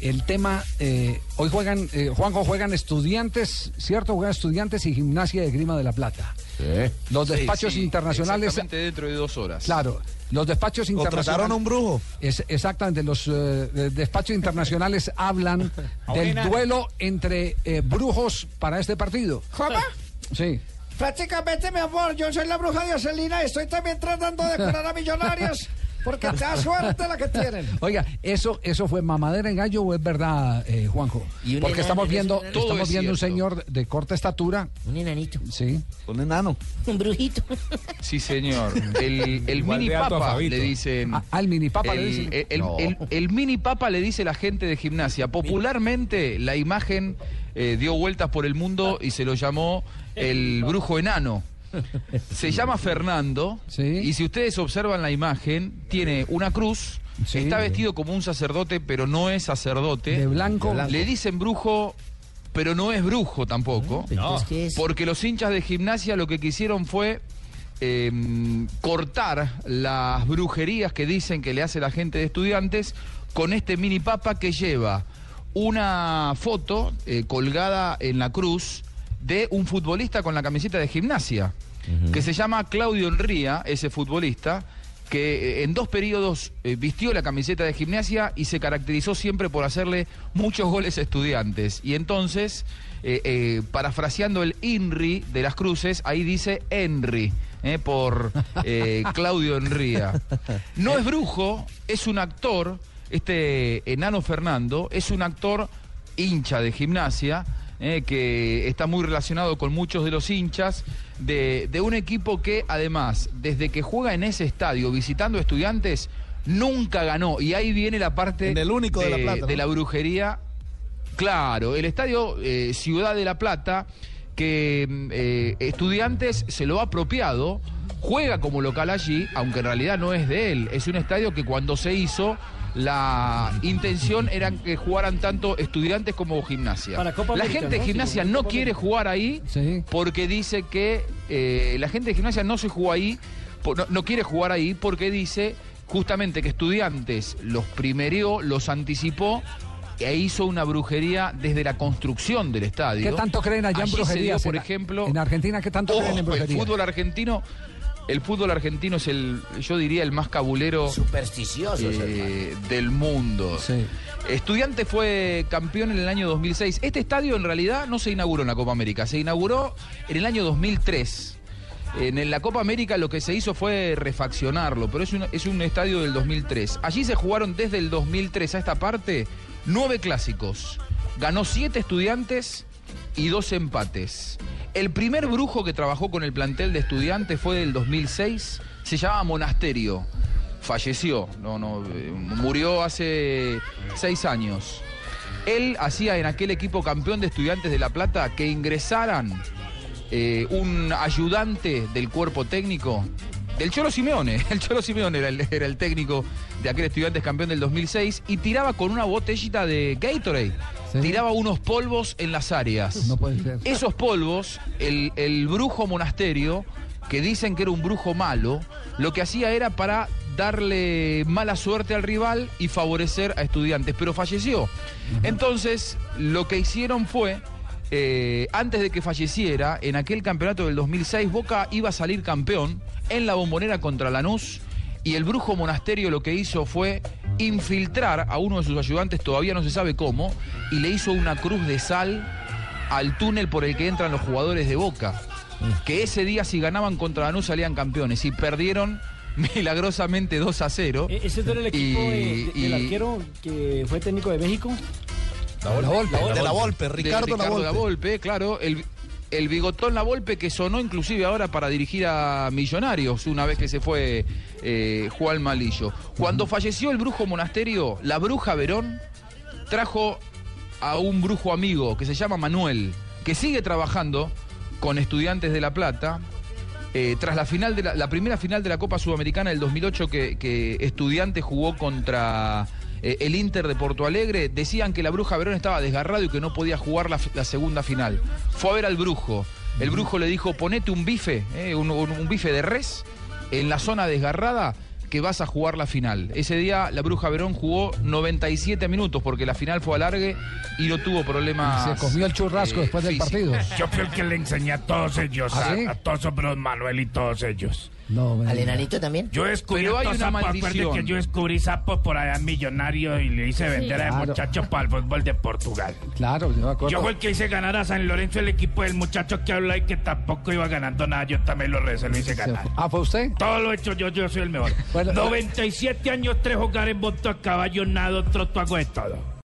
el tema, eh, hoy juegan, eh, Juanjo, juegan estudiantes, ¿cierto? Juegan estudiantes y gimnasia de Grima de la Plata. Los despachos Sí, sí, internacionales. Exactamente dentro de dos horas. Claro, los despachos internacionales. Contrataron a un brujo. Es, exactamente, los eh, de- despachos internacionales hablan del duelo entre eh, brujos para este partido. ¿Cómo? Sí. Prácticamente, mi amor, yo soy la bruja de Ocelina y estoy también tratando de curar a millonarios porque da suerte la que tienen. Oiga, ¿eso, eso fue mamadera en gallo o es verdad, eh, Juanjo? Y Porque estamos ¿es viendo, estamos es viendo un señor de corta estatura. Un enanito. Sí. Un enano. Un brujito. Sí, señor. El, mini papa le dicen. Ah, al mini papa el, le dicen. el- el- No. el- el mini papa le dice la gente de gimnasia. Popularmente la imagen eh, dio vueltas por el mundo y se lo llamó el brujo enano. Se llama Fernando Sí. y si ustedes observan la imagen, tiene una cruz, Sí. está vestido como un sacerdote, pero no es sacerdote. De blanco. Le dicen brujo, pero no es brujo tampoco. ¿qué es? Porque los hinchas de gimnasia lo que quisieron fue eh, cortar las brujerías que dicen que le hace la gente de estudiantes con este mini papa que lleva una foto eh, colgada en la cruz de un futbolista con la camiseta de gimnasia, que se llama Claudio Enría, ese futbolista, que eh, en dos periodos eh, vistió la camiseta de gimnasia y se caracterizó siempre por hacerle muchos goles a estudiantes. Y entonces, eh, eh, parafraseando el INRI de las cruces, ahí dice Henry, por Claudio Enría. No es brujo, es un actor, este enano Fernando, es un actor hincha de gimnasia, eh, que está muy relacionado con muchos de los hinchas de, de un equipo que además, desde que juega en ese estadio visitando estudiantes, nunca ganó. Y ahí viene la parte En el único de La Plata, ¿no? de la brujería. Claro, el estadio eh, Ciudad de La Plata, que mm, eh, estudiantes se lo ha apropiado, juega como local allí, aunque en realidad no es de él. Es un estadio que cuando se hizo, la intención era que jugaran tanto estudiantes como gimnasia. Para Copa la América, gente de gimnasia no Copa quiere América. jugar ahí Sí. porque dice que eh, la gente de gimnasia no se jugó ahí, no, no quiere jugar ahí porque dice justamente que estudiantes los primerió, los anticipó e hizo una brujería desde la construcción del estadio. ¿Qué tanto creen allá en Allí dio, por En- ejemplo, En Argentina, ¿qué tanto Oh, creen en el brujerías? fútbol argentino, el fútbol argentino es el, yo diría, el más cabulero Supersticiosos, eh, del mundo. Sí. Estudiante fue campeón en el año 2006. Este estadio en realidad no se inauguró en la Copa América, se inauguró en el año 2003. En la Copa América lo que se hizo fue refaccionarlo, pero es un, es un estadio del 2003. Allí se jugaron desde el 2003 a esta parte nueve clásicos. Ganó siete estudiantes y dos empates. El primer brujo que trabajó con el plantel de estudiantes fue del 2006, se llamaba Monasterio. Falleció, no, no, eh, murió hace seis años. Él hacía en aquel equipo campeón de estudiantes de La Plata que ingresaran eh, un ayudante del cuerpo técnico del Cholo Simeone. El Cholo Simeone era el, era el técnico de aquel estudiantes campeón del 2006 y tiraba con una botellita de Gatorade. Sí. Tiraba unos polvos en las áreas. No puede ser. Esos polvos, el, el brujo monasterio, que dicen que era un brujo malo, lo que hacía era para darle mala suerte al rival y favorecer a estudiantes, pero falleció. Entonces, lo que hicieron fue, eh, antes de que falleciera, en aquel campeonato del 2006, Boca iba a salir campeón en la bombonera contra Lanús. Y el brujo monasterio lo que hizo fue infiltrar a uno de sus ayudantes, todavía no se sabe cómo, y le hizo una cruz de sal al túnel por el que entran los jugadores de Boca. Que ese día si ganaban contra Lanús salían campeones y perdieron milagrosamente 2 a 0. E- ¿Ese era el equipo Y- de- y- del arquero que fue técnico de México? La Volpe. De la Volpe, de Ricardo, La Volpe. Claro, el, el bigotón La Volpe que sonó inclusive ahora para dirigir a Millonarios una vez que se fue eh, Juan Malillo. Cuando falleció el brujo monasterio, la bruja Verón trajo a un brujo amigo que se llama Manuel, que sigue trabajando con estudiantes de La Plata. eh, tras la final de la, la primera final de la Copa Sudamericana del 2008 que, que Estudiantes jugó contra eh, el Inter de Porto Alegre, decían que la Bruja Verón estaba desgarrado y que no podía jugar la, la segunda final. Fue a ver al Brujo. El Brujo le dijo, ponete un bife, eh, un, un- un bife de res, en la zona desgarrada, que vas a jugar la final. Ese día la Bruja Verón jugó 97 minutos porque la final fue alargue y no tuvo problemas. Se comió el churrasco eh, después del partido. Yo fui el que le enseñé a todos ellos, ¿Ah, a, sí? a todos hombres Manuel y todos ellos. No, ¿Al enanito también? Yo descubrí Pero hay una maldición. que yo descubrí sapos por allá Millonario y le hice vender a Claro. muchacho para el fútbol de Portugal. Claro, yo me acuerdo. Yo fue el que hice ganar a San Lorenzo el equipo del muchacho que habla y que tampoco iba ganando nada. Yo también lo recé, lo hice Se ganar. Ah, ¿fue usted? Todo lo he hecho yo, yo soy el mejor. Bueno, 97 años, tres jugar en boto a caballo, nado, troto, hago de todo.